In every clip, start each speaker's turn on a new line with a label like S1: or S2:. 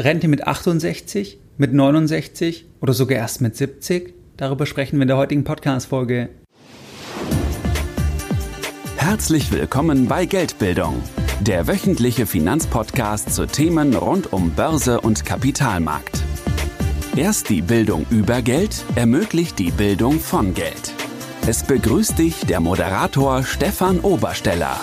S1: Rente mit 68, mit 69 oder sogar erst mit 70? Darüber sprechen wir in der heutigen Podcast-Folge.
S2: Herzlich willkommen bei Geldbildung, der wöchentliche Finanzpodcast zu Themen rund um Börse und Kapitalmarkt. Erst die Bildung über Geld ermöglicht die Bildung von Geld. Es begrüßt dich der Moderator Stefan Obersteller.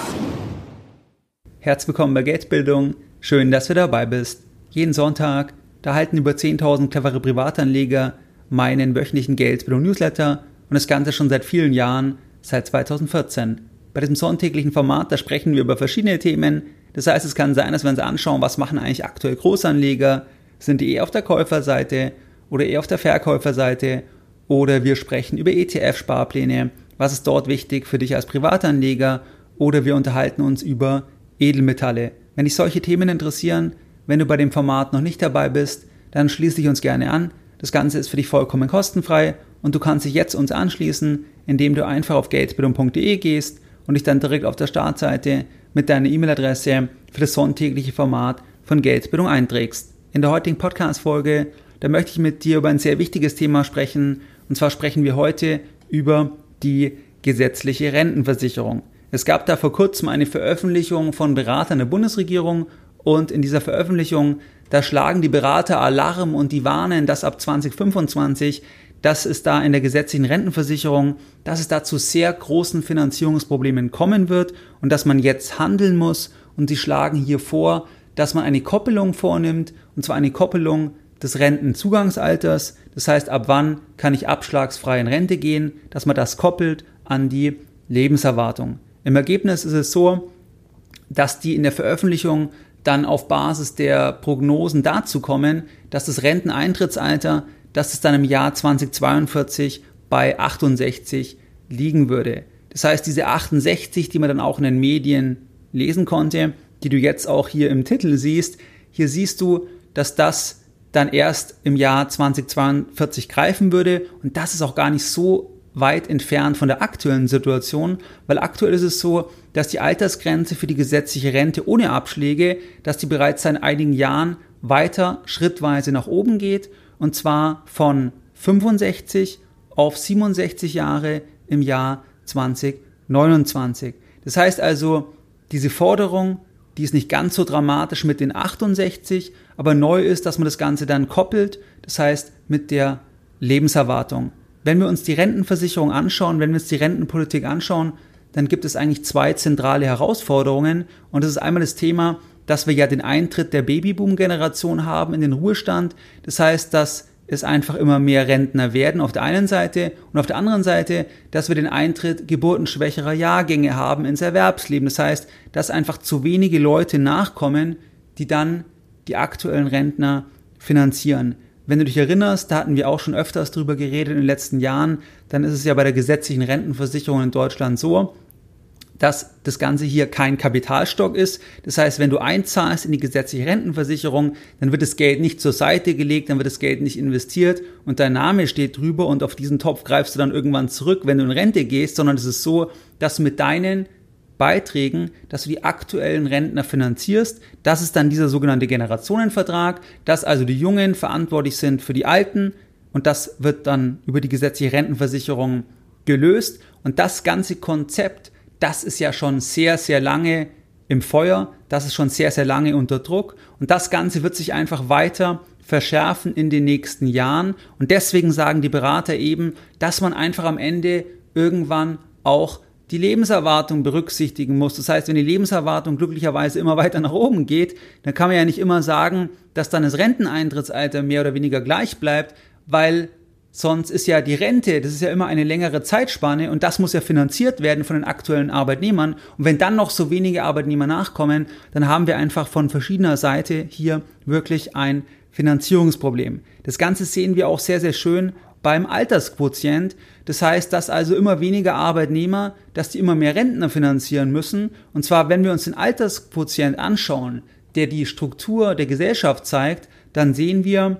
S1: Herzlich willkommen bei Geldbildung. Schön, dass du dabei bist. Jeden Sonntag, da halten über 10.000 clevere Privatanleger meinen wöchentlichen Geldbildung-Newsletter und das Ganze schon seit vielen Jahren, seit 2014. Bei diesem sonntäglichen Format, da sprechen wir über verschiedene Themen. Das heißt, es kann sein, dass wir uns anschauen, was machen eigentlich aktuell Großanleger, sind die eher auf der Käuferseite oder eher auf der Verkäuferseite oder wir sprechen über ETF-Sparpläne, was ist dort wichtig für dich als Privatanleger oder wir unterhalten uns über Edelmetalle. Wenn dich solche Themen interessieren, wenn du bei dem Format noch nicht dabei bist, dann schließe dich uns gerne an. Das Ganze ist für dich vollkommen kostenfrei und du kannst dich jetzt uns anschließen, indem du einfach auf geldbildung.de gehst und dich dann direkt auf der Startseite mit deiner E-Mail-Adresse für das sonntägliche Format von Geldbildung einträgst. In der heutigen Podcast-Folge, da möchte ich mit dir über ein sehr wichtiges Thema sprechen. Und zwar sprechen wir heute über die gesetzliche Rentenversicherung. Es gab da vor kurzem eine Veröffentlichung von Beratern der Bundesregierung und in dieser Veröffentlichung, da schlagen die Berater Alarm und die warnen, dass ab 2025, dass es da in der gesetzlichen Rentenversicherung, dass es da zu sehr großen Finanzierungsproblemen kommen wird und dass man jetzt handeln muss. Und sie schlagen hier vor, dass man eine Koppelung vornimmt, und zwar eine Koppelung des Rentenzugangsalters. Das heißt, ab wann kann ich abschlagsfrei in Rente gehen, dass man das koppelt an die Lebenserwartung. Im Ergebnis ist es so, dass die in der Veröffentlichung dann auf Basis der Prognosen dazu kommen, dass das Renteneintrittsalter, dass es dann im Jahr 2042 bei 68 liegen würde. Das heißt, diese 68, die man dann auch in den Medien lesen konnte, die du jetzt auch hier im Titel siehst, hier siehst du, dass das dann erst im Jahr 2042 greifen würde und das ist auch gar nicht so weit entfernt von der aktuellen Situation, weil aktuell ist es so, dass die Altersgrenze für die gesetzliche Rente ohne Abschläge, dass die bereits seit einigen Jahren weiter schrittweise nach oben geht und zwar von 65 auf 67 Jahre im Jahr 2029. Das heißt also, diese Forderung, die ist nicht ganz so dramatisch mit den 68, aber neu ist, dass man das Ganze dann koppelt, das heißt mit der Lebenserwartung. Wenn wir uns die Rentenversicherung anschauen, wenn wir uns die Rentenpolitik anschauen, dann gibt es eigentlich zwei zentrale Herausforderungen. Und das ist einmal das Thema, dass wir ja den Eintritt der Babyboom-Generation haben in den Ruhestand. Das heißt, dass es einfach immer mehr Rentner werden auf der einen Seite und auf der anderen Seite, dass wir den Eintritt geburtenschwächerer Jahrgänge haben ins Erwerbsleben. Das heißt, dass einfach zu wenige Leute nachkommen, die dann die aktuellen Rentner finanzieren. Wenn du dich erinnerst, da hatten wir auch schon öfters drüber geredet in den letzten Jahren, dann ist es ja bei der gesetzlichen Rentenversicherung in Deutschland so, dass das Ganze hier kein Kapitalstock ist. Das heißt, wenn du einzahlst in die gesetzliche Rentenversicherung, dann wird das Geld nicht zur Seite gelegt, dann wird das Geld nicht investiert und dein Name steht drüber und auf diesen Topf greifst du dann irgendwann zurück, wenn du in Rente gehst, sondern es ist so, dass mit deinen Beiträgen, dass du die aktuellen Rentner finanzierst. Das ist dann dieser sogenannte Generationenvertrag, dass also die Jungen verantwortlich sind für die Alten und das wird dann über die gesetzliche Rentenversicherung gelöst. Und das ganze Konzept, das ist ja schon sehr, sehr lange im Feuer, das ist schon sehr, sehr lange unter Druck und das Ganze wird sich einfach weiter verschärfen in den nächsten Jahren und deswegen sagen die Berater eben, dass man einfach am Ende irgendwann auch die Lebenserwartung berücksichtigen muss. Das heißt, wenn die Lebenserwartung glücklicherweise immer weiter nach oben geht, dann kann man ja nicht immer sagen, dass dann das Renteneintrittsalter mehr oder weniger gleich bleibt, weil sonst ist ja die Rente, das ist ja immer eine längere Zeitspanne und das muss ja finanziert werden von den aktuellen Arbeitnehmern. Und wenn dann noch so wenige Arbeitnehmer nachkommen, dann haben wir einfach von verschiedener Seite hier wirklich ein Finanzierungsproblem. Das Ganze sehen wir auch sehr, sehr schön beim Altersquotient. Das heißt, dass also immer weniger Arbeitnehmer, dass die immer mehr Rentner finanzieren müssen. Und zwar, wenn wir uns den Altersquotient anschauen, der die Struktur der Gesellschaft zeigt, dann sehen wir,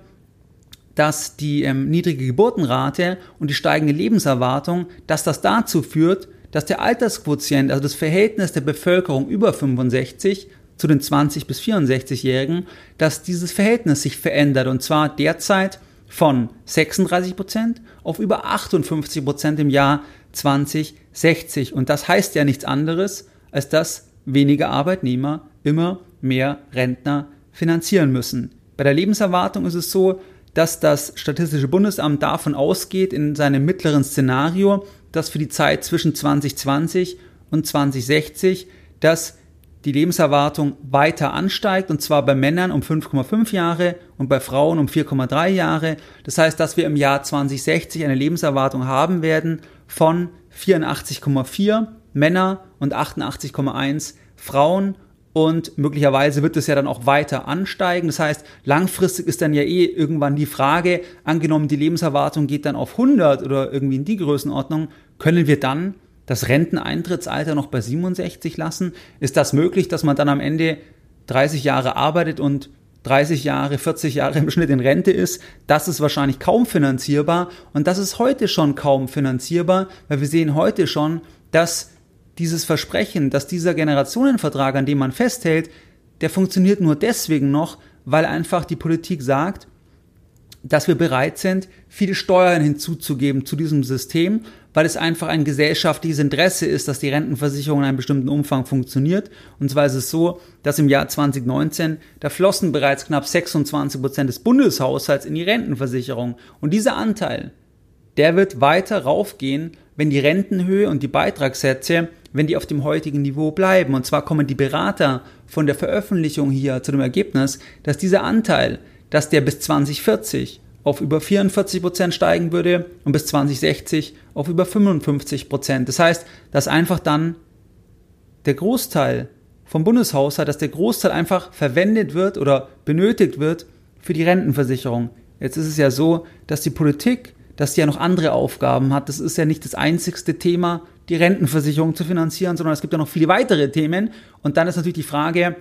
S1: dass die ähm, niedrige Geburtenrate und die steigende Lebenserwartung, dass das dazu führt, dass der Altersquotient, also das Verhältnis der Bevölkerung über 65 zu den 20 bis 64-Jährigen, dass dieses Verhältnis sich verändert und zwar derzeit von 36 Prozent auf über 58 Prozent im Jahr 2060. Und das heißt ja nichts anderes, als dass weniger Arbeitnehmer immer mehr Rentner finanzieren müssen. Bei der Lebenserwartung ist es so, dass das Statistische Bundesamt davon ausgeht, in seinem mittleren Szenario, dass für die Zeit zwischen 2020 und 2060, dass die Lebenserwartung weiter ansteigt, und zwar bei Männern um 5,5 Jahre und bei Frauen um 4,3 Jahre. Das heißt, dass wir im Jahr 2060 eine Lebenserwartung haben werden von 84,4 Männer und 88,1 Frauen und möglicherweise wird es ja dann auch weiter ansteigen. Das heißt, langfristig ist dann ja eh irgendwann die Frage, angenommen die Lebenserwartung geht dann auf 100 oder irgendwie in die Größenordnung, können wir dann das Renteneintrittsalter noch bei 67 lassen? Ist das möglich, dass man dann am Ende 30 Jahre arbeitet und 30 Jahre, 40 Jahre im Schnitt in Rente ist, das ist wahrscheinlich kaum finanzierbar und das ist heute schon kaum finanzierbar, weil wir sehen heute schon, dass dieses Versprechen, dass dieser Generationenvertrag, an dem man festhält, der funktioniert nur deswegen noch, weil einfach die Politik sagt, dass wir bereit sind, viele Steuern hinzuzugeben zu diesem System, weil es einfach ein gesellschaftliches Interesse ist, dass die Rentenversicherung in einem bestimmten Umfang funktioniert. Und zwar ist es so, dass im Jahr 2019, da flossen bereits knapp 26 Prozent des Bundeshaushalts in die Rentenversicherung. Und dieser Anteil, der wird weiter raufgehen, wenn die Rentenhöhe und die Beitragssätze, wenn die auf dem heutigen Niveau bleiben. Und zwar kommen die Berater von der Veröffentlichung hier zu dem Ergebnis, dass dieser Anteil, dass der bis 2040 auf über 44 Prozent steigen würde und bis 2060 auf über 55 Prozent. Das heißt, dass einfach dann der Großteil vom Bundeshaushalt, dass der Großteil einfach verwendet wird oder benötigt wird für die Rentenversicherung. Jetzt ist es ja so, dass die Politik, dass sie ja noch andere Aufgaben hat. Das ist ja nicht das einzigste Thema, die Rentenversicherung zu finanzieren, sondern es gibt ja noch viele weitere Themen. Und dann ist natürlich die Frage,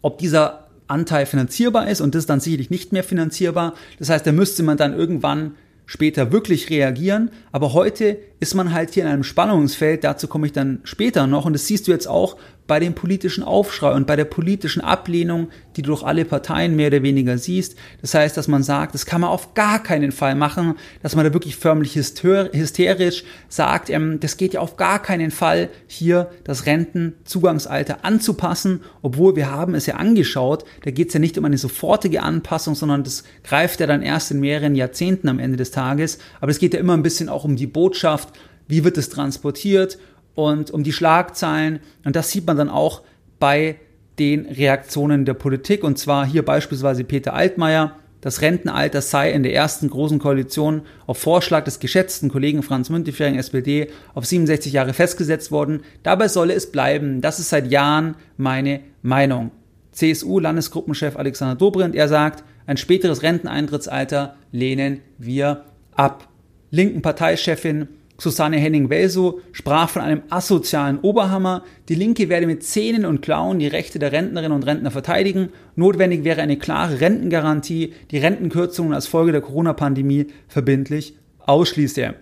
S1: ob dieser Anteil finanzierbar ist und das ist dann sicherlich nicht mehr finanzierbar. Das heißt, da müsste man dann irgendwann später wirklich reagieren. Aber heute ist man halt hier in einem Spannungsfeld, dazu komme ich dann später noch und das siehst du jetzt auch bei dem politischen Aufschrei und bei der politischen Ablehnung, die du durch alle Parteien mehr oder weniger siehst. Das heißt, dass man sagt, das kann man auf gar keinen Fall machen, dass man da wirklich förmlich hysterisch sagt, ähm, das geht ja auf gar keinen Fall, hier das Rentenzugangsalter anzupassen, obwohl wir haben es ja angeschaut, da geht es ja nicht um eine sofortige Anpassung, sondern das greift ja dann erst in mehreren Jahrzehnten am Ende des Tages. Aber es geht ja immer ein bisschen auch um die Botschaft, wie wird es transportiert und um die Schlagzeilen. Und das sieht man dann auch bei den Reaktionen der Politik. Und zwar hier beispielsweise Peter Altmaier. Das Rentenalter sei in der ersten großen Koalition auf Vorschlag des geschätzten Kollegen Franz Müntefering, SPD, auf 67 Jahre festgesetzt worden. Dabei solle es bleiben. Das ist seit Jahren meine Meinung. CSU-Landesgruppenchef Alexander Dobrindt, er sagt, ein späteres Renteneintrittsalter lehnen wir ab. Linken Parteichefin Susanne Henning-Welsow sprach von einem asozialen Oberhammer. Die Linke werde mit Zähnen und Klauen die Rechte der Rentnerinnen und Rentner verteidigen. Notwendig wäre eine klare Rentengarantie, die Rentenkürzungen als Folge der Corona-Pandemie verbindlich ausschließe.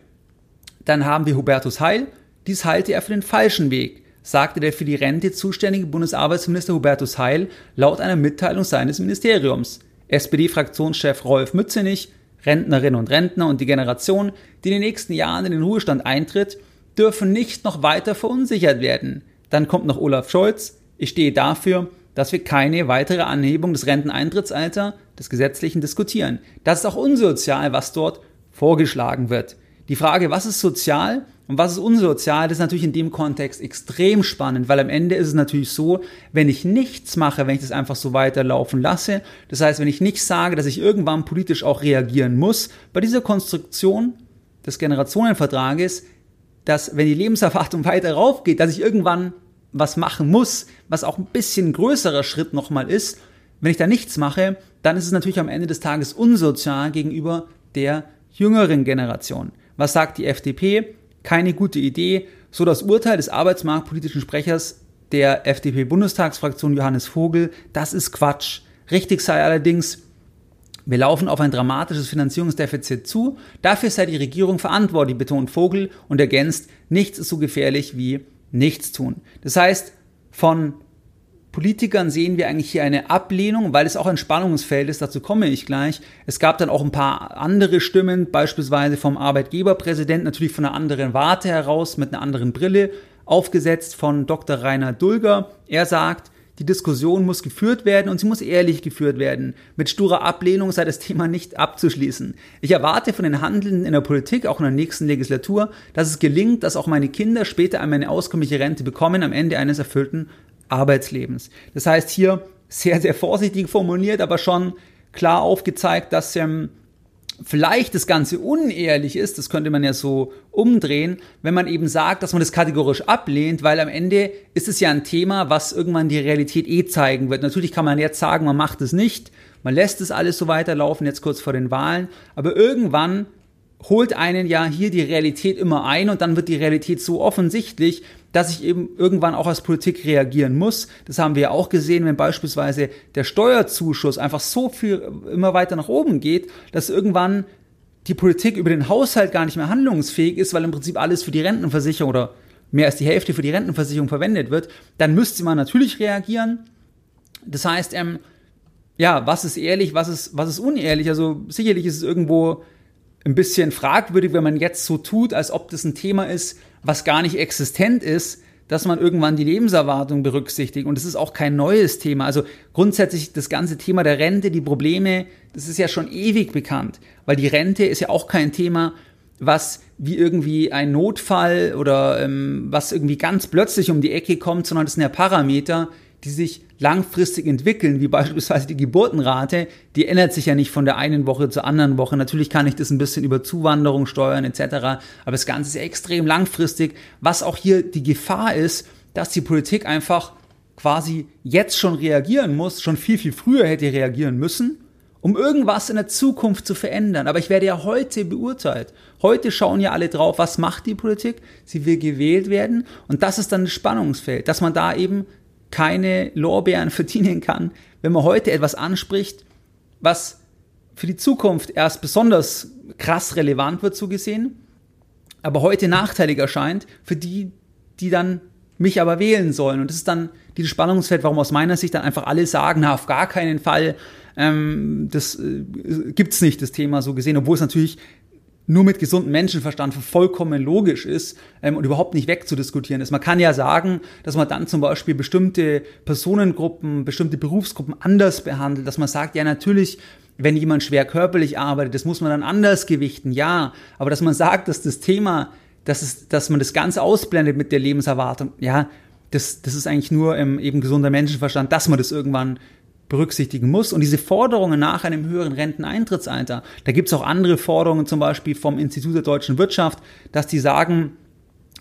S1: Dann haben wir Hubertus Heil. Dies halte er für den falschen Weg, sagte der für die Rente zuständige Bundesarbeitsminister Hubertus Heil laut einer Mitteilung seines Ministeriums. SPD-Fraktionschef Rolf Mützenich Rentnerinnen und Rentner und die Generation, die in den nächsten Jahren in den Ruhestand eintritt, dürfen nicht noch weiter verunsichert werden. Dann kommt noch Olaf Scholz. Ich stehe dafür, dass wir keine weitere Anhebung des Renteneintrittsalters des Gesetzlichen diskutieren. Das ist auch unsozial, was dort vorgeschlagen wird. Die Frage, was ist sozial und was ist unsozial, das ist natürlich in dem Kontext extrem spannend, weil am Ende ist es natürlich so, wenn ich nichts mache, wenn ich das einfach so weiterlaufen lasse, das heißt, wenn ich nicht sage, dass ich irgendwann politisch auch reagieren muss, bei dieser Konstruktion des Generationenvertrages, dass wenn die Lebenserwartung weiter raufgeht, dass ich irgendwann was machen muss, was auch ein bisschen größerer Schritt nochmal ist, wenn ich da nichts mache, dann ist es natürlich am Ende des Tages unsozial gegenüber der jüngeren Generation. Was sagt die FDP? Keine gute Idee. So das Urteil des arbeitsmarktpolitischen Sprechers der FDP-Bundestagsfraktion Johannes Vogel, das ist Quatsch. Richtig sei allerdings, wir laufen auf ein dramatisches Finanzierungsdefizit zu. Dafür sei die Regierung verantwortlich, betont Vogel und ergänzt, nichts ist so gefährlich wie nichts tun. Das heißt, von Politikern sehen wir eigentlich hier eine Ablehnung, weil es auch ein Spannungsfeld ist, dazu komme ich gleich. Es gab dann auch ein paar andere Stimmen, beispielsweise vom Arbeitgeberpräsidenten, natürlich von einer anderen Warte heraus, mit einer anderen Brille, aufgesetzt von Dr. Rainer Dulger. Er sagt, die Diskussion muss geführt werden und sie muss ehrlich geführt werden. Mit sturer Ablehnung sei das Thema nicht abzuschließen. Ich erwarte von den Handelnden in der Politik, auch in der nächsten Legislatur, dass es gelingt, dass auch meine Kinder später eine auskömmliche Rente bekommen am Ende eines erfüllten Arbeitslebens. Das heißt hier sehr, sehr vorsichtig formuliert, aber schon klar aufgezeigt, dass ähm, vielleicht das Ganze unehrlich ist, das könnte man ja so umdrehen, wenn man eben sagt, dass man das kategorisch ablehnt, weil am Ende ist es ja ein Thema, was irgendwann die Realität eh zeigen wird. Natürlich kann man jetzt sagen, man macht es nicht, man lässt es alles so weiterlaufen, jetzt kurz vor den Wahlen, aber irgendwann holt einen ja hier die Realität immer ein und dann wird die Realität so offensichtlich, dass ich eben irgendwann auch als Politik reagieren muss. Das haben wir ja auch gesehen, wenn beispielsweise der Steuerzuschuss einfach so viel immer weiter nach oben geht, dass irgendwann die Politik über den Haushalt gar nicht mehr handlungsfähig ist, weil im Prinzip alles für die Rentenversicherung oder mehr als die Hälfte für die Rentenversicherung verwendet wird, dann müsste man natürlich reagieren. Das heißt, ähm, ja, was ist ehrlich, was ist, was ist unehrlich? Also sicherlich ist es irgendwo ein bisschen fragwürdig, wenn man jetzt so tut, als ob das ein Thema ist, was gar nicht existent ist, dass man irgendwann die Lebenserwartung berücksichtigt. Und das ist auch kein neues Thema. Also grundsätzlich das ganze Thema der Rente, die Probleme, das ist ja schon ewig bekannt. Weil die Rente ist ja auch kein Thema, was wie irgendwie ein Notfall oder ähm, was irgendwie ganz plötzlich um die Ecke kommt, sondern das sind ja Parameter, die sich langfristig entwickeln, wie beispielsweise die Geburtenrate, die ändert sich ja nicht von der einen Woche zur anderen Woche. Natürlich kann ich das ein bisschen über Zuwanderung steuern etc., aber das Ganze ist ja extrem langfristig, was auch hier die Gefahr ist, dass die Politik einfach quasi jetzt schon reagieren muss, schon viel, viel früher hätte reagieren müssen, um irgendwas in der Zukunft zu verändern. Aber ich werde ja heute beurteilt. Heute schauen ja alle drauf, was macht die Politik? Sie will gewählt werden. Und das ist dann das Spannungsfeld, dass man da eben keine Lorbeeren verdienen kann, wenn man heute etwas anspricht, was für die Zukunft erst besonders krass relevant wird, so gesehen, aber heute nachteilig erscheint für die, die dann mich aber wählen sollen. Und das ist dann dieses Spannungsfeld, warum aus meiner Sicht dann einfach alle sagen, na, auf gar keinen Fall, ähm, das äh, gibt's nicht, das Thema so gesehen, obwohl es natürlich nur mit gesundem Menschenverstand vollkommen logisch ist ähm, und überhaupt nicht wegzudiskutieren ist. Man kann ja sagen, dass man dann zum Beispiel bestimmte Personengruppen, bestimmte Berufsgruppen anders behandelt, dass man sagt, ja natürlich, wenn jemand schwer körperlich arbeitet, das muss man dann anders gewichten, ja, aber dass man sagt, dass das Thema, dass, es, dass man das Ganze ausblendet mit der Lebenserwartung, ja, das, das ist eigentlich nur ähm, eben gesunder Menschenverstand, dass man das irgendwann berücksichtigen muss. Und diese Forderungen nach einem höheren Renteneintrittsalter, da gibt es auch andere Forderungen, zum Beispiel vom Institut der deutschen Wirtschaft, dass die sagen,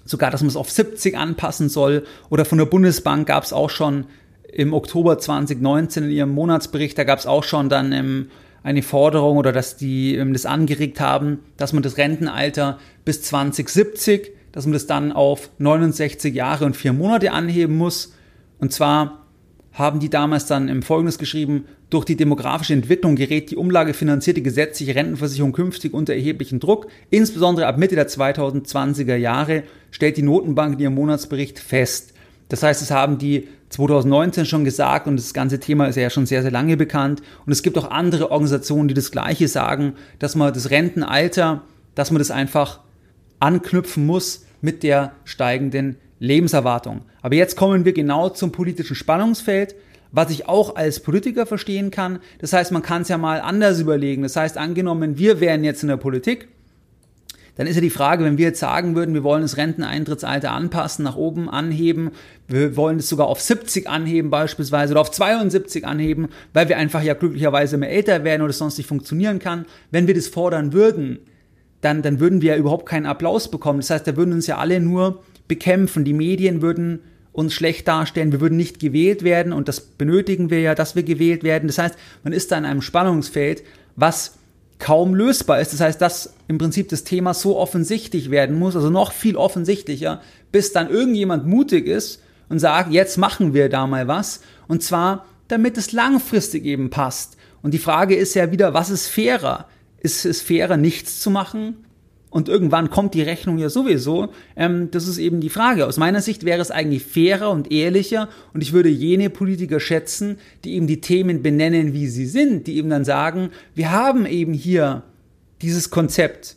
S1: sogar, dass man es auf 70 anpassen soll. Oder von der Bundesbank gab es auch schon im Oktober 2019 in ihrem Monatsbericht, da gab es auch schon dann ähm, eine Forderung oder dass die ähm, das angeregt haben, dass man das Rentenalter bis 2070, dass man das dann auf 69 Jahre und vier Monate anheben muss. Und zwar haben die damals dann im Folgendes geschrieben, durch die demografische Entwicklung gerät die umlagefinanzierte gesetzliche Rentenversicherung künftig unter erheblichen Druck. Insbesondere ab Mitte der 2020er Jahre stellt die Notenbank in ihrem Monatsbericht fest. Das heißt, es haben die 2019 schon gesagt und das ganze Thema ist ja schon sehr, sehr lange bekannt. Und es gibt auch andere Organisationen, die das Gleiche sagen, dass man das Rentenalter, dass man das einfach anknüpfen muss mit der steigenden Lebenserwartung. Aber jetzt kommen wir genau zum politischen Spannungsfeld, was ich auch als Politiker verstehen kann. Das heißt, man kann es ja mal anders überlegen. Das heißt, angenommen, wir wären jetzt in der Politik, dann ist ja die Frage, wenn wir jetzt sagen würden, wir wollen das Renteneintrittsalter anpassen, nach oben anheben, wir wollen es sogar auf 70 anheben beispielsweise oder auf 72 anheben, weil wir einfach ja glücklicherweise mehr älter werden oder es sonst nicht funktionieren kann. Wenn wir das fordern würden, dann, dann würden wir ja überhaupt keinen Applaus bekommen. Das heißt, da würden uns ja alle nur bekämpfen. Die Medien würden uns schlecht darstellen, wir würden nicht gewählt werden und das benötigen wir ja, dass wir gewählt werden. Das heißt, man ist da in einem Spannungsfeld, was kaum lösbar ist. Das heißt, dass im Prinzip das Thema so offensichtlich werden muss, also noch viel offensichtlicher, bis dann irgendjemand mutig ist und sagt, jetzt machen wir da mal was. Und zwar, damit es langfristig eben passt. Und die Frage ist ja wieder, was ist fairer? Ist es fairer, nichts zu machen und irgendwann kommt die Rechnung ja sowieso. Ähm, das ist eben die Frage. Aus meiner Sicht wäre es eigentlich fairer und ehrlicher und ich würde jene Politiker schätzen, die eben die Themen benennen, wie sie sind, die eben dann sagen, wir haben eben hier dieses Konzept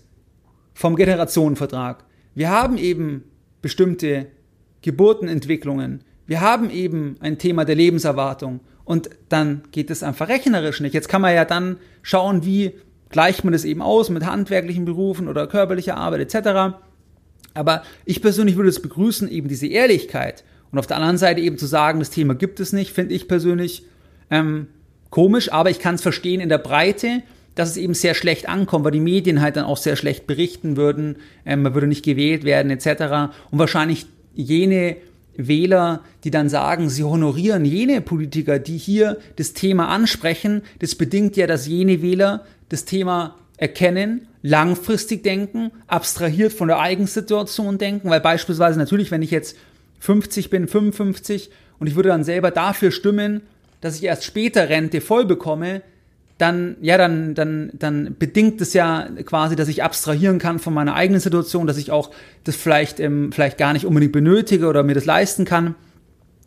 S1: vom Generationenvertrag. Wir haben eben bestimmte Geburtenentwicklungen. Wir haben eben ein Thema der Lebenserwartung. Und dann geht es einfach rechnerisch nicht. Jetzt kann man ja dann schauen, wie gleicht man das eben aus mit handwerklichen Berufen oder körperlicher Arbeit etc. Aber ich persönlich würde es begrüßen, eben diese Ehrlichkeit. Und auf der anderen Seite eben zu sagen, das Thema gibt es nicht, finde ich persönlich ähm, komisch, aber ich kann es verstehen in der Breite, dass es eben sehr schlecht ankommt, weil die Medien halt dann auch sehr schlecht berichten würden, ähm, man würde nicht gewählt werden etc. Und wahrscheinlich jene Wähler, die dann sagen, sie honorieren jene Politiker, die hier das Thema ansprechen, das bedingt ja, dass jene Wähler das Thema erkennen, langfristig denken, abstrahiert von der Eigensituation denken, weil beispielsweise natürlich, wenn ich jetzt 50 bin, 55 und ich würde dann selber dafür stimmen, dass ich erst später Rente voll bekomme, dann, ja, dann, dann, dann bedingt es ja quasi, dass ich abstrahieren kann von meiner eigenen Situation, dass ich auch das vielleicht, ähm, vielleicht gar nicht unbedingt benötige oder mir das leisten kann.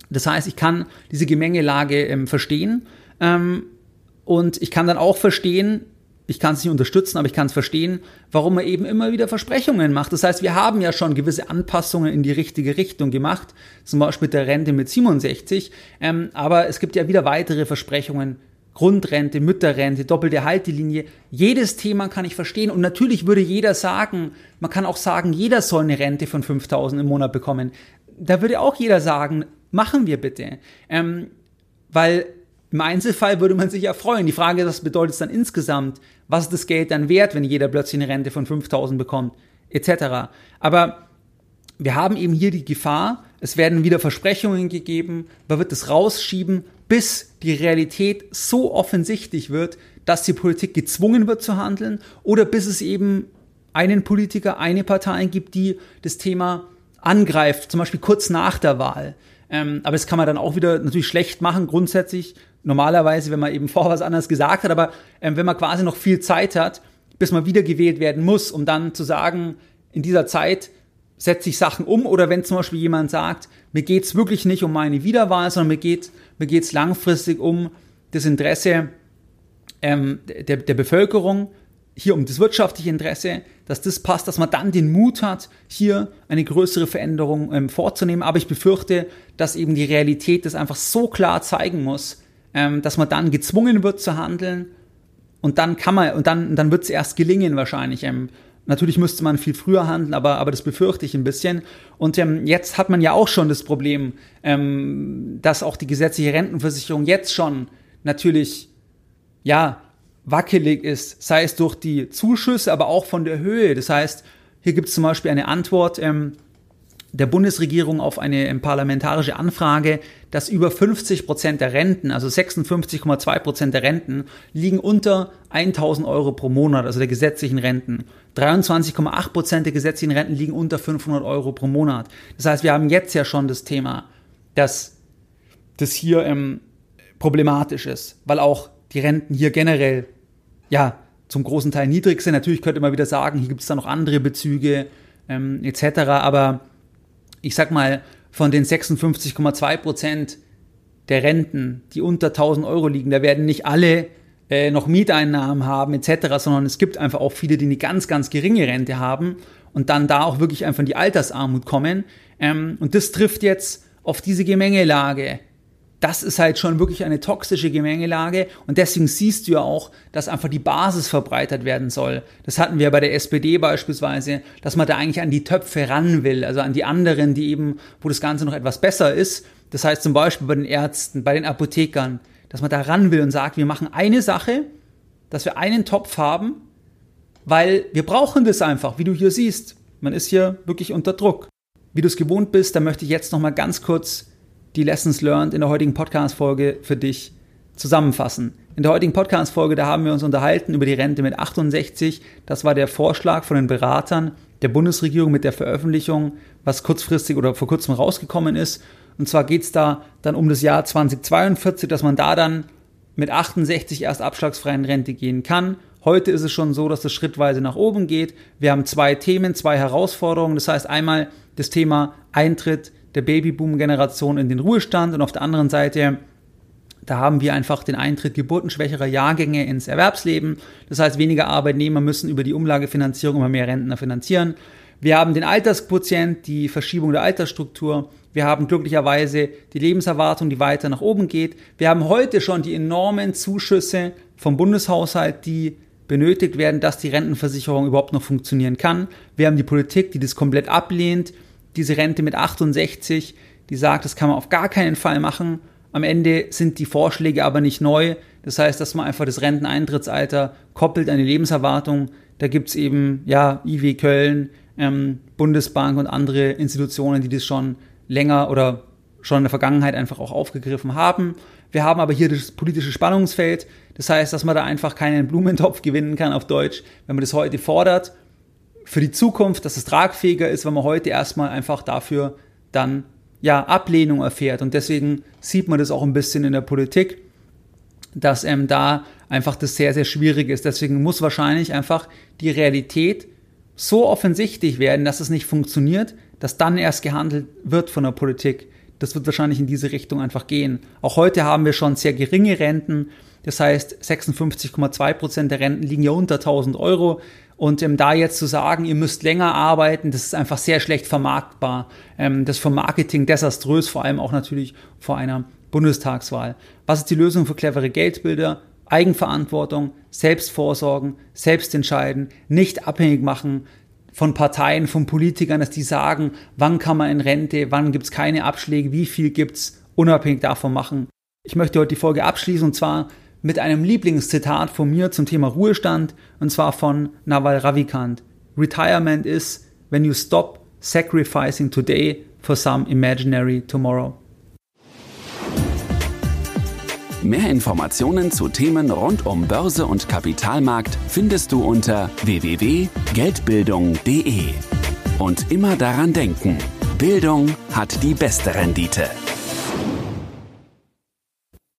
S1: Das heißt, ich kann diese Gemengelage ähm, verstehen ähm, und ich kann dann auch verstehen, ich kann es nicht unterstützen, aber ich kann es verstehen, warum er eben immer wieder Versprechungen macht. Das heißt, wir haben ja schon gewisse Anpassungen in die richtige Richtung gemacht, zum Beispiel mit der Rente mit 67, ähm, aber es gibt ja wieder weitere Versprechungen. Grundrente, Mütterrente, doppelte Haltelinie. Jedes Thema kann ich verstehen. Und natürlich würde jeder sagen, man kann auch sagen, jeder soll eine Rente von 5000 im Monat bekommen. Da würde auch jeder sagen, machen wir bitte. Ähm, weil im Einzelfall würde man sich ja freuen. Die Frage ist, was bedeutet es dann insgesamt? Was ist das Geld dann wert, wenn jeder plötzlich eine Rente von 5000 bekommt? Etc. Aber wir haben eben hier die Gefahr, es werden wieder Versprechungen gegeben, man wird es rausschieben, bis die Realität so offensichtlich wird, dass die Politik gezwungen wird zu handeln oder bis es eben einen Politiker, eine Partei gibt, die das Thema angreift, zum Beispiel kurz nach der Wahl. Ähm, aber das kann man dann auch wieder natürlich schlecht machen, grundsätzlich. Normalerweise, wenn man eben vorher was anderes gesagt hat, aber ähm, wenn man quasi noch viel Zeit hat, bis man wiedergewählt werden muss, um dann zu sagen, in dieser Zeit setze ich Sachen um. Oder wenn zum Beispiel jemand sagt, mir geht's wirklich nicht um meine Wiederwahl, sondern mir geht mir geht's langfristig um das Interesse ähm, der, der Bevölkerung, hier um das wirtschaftliche Interesse, dass das passt, dass man dann den Mut hat, hier eine größere Veränderung ähm, vorzunehmen. Aber ich befürchte, dass eben die Realität das einfach so klar zeigen muss, ähm, dass man dann gezwungen wird zu handeln und dann kann man, und dann, dann wird es erst gelingen wahrscheinlich. Ähm, natürlich müsste man viel früher handeln, aber, aber das befürchte ich ein bisschen. Und ähm, jetzt hat man ja auch schon das Problem, ähm, dass auch die gesetzliche Rentenversicherung jetzt schon natürlich, ja, wackelig ist, sei es durch die Zuschüsse, aber auch von der Höhe. Das heißt, hier gibt es zum Beispiel eine Antwort, ähm, der Bundesregierung auf eine parlamentarische Anfrage, dass über 50 Prozent der Renten, also 56,2 Prozent der Renten, liegen unter 1000 Euro pro Monat, also der gesetzlichen Renten. 23,8 Prozent der gesetzlichen Renten liegen unter 500 Euro pro Monat. Das heißt, wir haben jetzt ja schon das Thema, dass das hier ähm, problematisch ist, weil auch die Renten hier generell, ja, zum großen Teil niedrig sind. Natürlich könnte man wieder sagen, hier gibt es da noch andere Bezüge ähm, etc., aber ich sag mal, von den 56,2 Prozent der Renten, die unter 1000 Euro liegen, da werden nicht alle äh, noch Mieteinnahmen haben etc., sondern es gibt einfach auch viele, die eine ganz, ganz geringe Rente haben und dann da auch wirklich einfach in die Altersarmut kommen. Ähm, und das trifft jetzt auf diese Gemengelage das ist halt schon wirklich eine toxische Gemengelage und deswegen siehst du ja auch, dass einfach die Basis verbreitert werden soll. Das hatten wir bei der SPD beispielsweise, dass man da eigentlich an die Töpfe ran will, also an die anderen, die eben, wo das Ganze noch etwas besser ist. Das heißt zum Beispiel bei den Ärzten, bei den Apothekern, dass man da ran will und sagt, wir machen eine Sache, dass wir einen Topf haben, weil wir brauchen das einfach, wie du hier siehst. Man ist hier wirklich unter Druck. Wie du es gewohnt bist, da möchte ich jetzt noch mal ganz kurz die Lessons learned in der heutigen Podcast-Folge für dich zusammenfassen. In der heutigen Podcast-Folge, da haben wir uns unterhalten über die Rente mit 68. Das war der Vorschlag von den Beratern der Bundesregierung mit der Veröffentlichung, was kurzfristig oder vor kurzem rausgekommen ist. Und zwar geht es da dann um das Jahr 2042, dass man da dann mit 68 erst abschlagsfreien Rente gehen kann. Heute ist es schon so, dass es schrittweise nach oben geht. Wir haben zwei Themen, zwei Herausforderungen. Das heißt einmal das Thema Eintritt der Babyboom-Generation in den Ruhestand und auf der anderen Seite da haben wir einfach den Eintritt geburtenschwächerer Jahrgänge ins Erwerbsleben. Das heißt, weniger Arbeitnehmer müssen über die Umlagefinanzierung immer mehr Rentner finanzieren. Wir haben den Altersquotient, die Verschiebung der Altersstruktur. Wir haben glücklicherweise die Lebenserwartung, die weiter nach oben geht. Wir haben heute schon die enormen Zuschüsse vom Bundeshaushalt, die benötigt werden, dass die Rentenversicherung überhaupt noch funktionieren kann. Wir haben die Politik, die das komplett ablehnt. Diese Rente mit 68, die sagt, das kann man auf gar keinen Fall machen. Am Ende sind die Vorschläge aber nicht neu. Das heißt, dass man einfach das Renteneintrittsalter koppelt an die Lebenserwartung. Da gibt's eben, ja, IW Köln, ähm, Bundesbank und andere Institutionen, die das schon länger oder schon in der Vergangenheit einfach auch aufgegriffen haben. Wir haben aber hier das politische Spannungsfeld. Das heißt, dass man da einfach keinen Blumentopf gewinnen kann auf Deutsch, wenn man das heute fordert. Für die Zukunft, dass es tragfähiger ist, wenn man heute erstmal einfach dafür dann ja, Ablehnung erfährt. Und deswegen sieht man das auch ein bisschen in der Politik, dass ähm, da einfach das sehr, sehr schwierig ist. Deswegen muss wahrscheinlich einfach die Realität so offensichtlich werden, dass es nicht funktioniert, dass dann erst gehandelt wird von der Politik. Das wird wahrscheinlich in diese Richtung einfach gehen. Auch heute haben wir schon sehr geringe Renten. Das heißt, 56,2 Prozent der Renten liegen ja unter 1000 Euro. Und ähm, da jetzt zu sagen, ihr müsst länger arbeiten, das ist einfach sehr schlecht vermarktbar. Ähm, das ist vom Marketing desaströs, vor allem auch natürlich vor einer Bundestagswahl. Was ist die Lösung für clevere Geldbilder? Eigenverantwortung, Selbstvorsorgen, Selbstentscheiden, nicht abhängig machen von Parteien, von Politikern, dass die sagen, wann kann man in Rente, wann gibt's keine Abschläge, wie viel gibt's, unabhängig davon machen. Ich möchte heute die Folge abschließen und zwar mit einem Lieblingszitat von mir zum Thema Ruhestand und zwar von Naval Ravikant. Retirement is when you stop sacrificing today for some imaginary tomorrow.
S2: Mehr Informationen zu Themen rund um Börse und Kapitalmarkt findest du unter www.geldbildung.de. Und immer daran denken, Bildung hat die beste Rendite.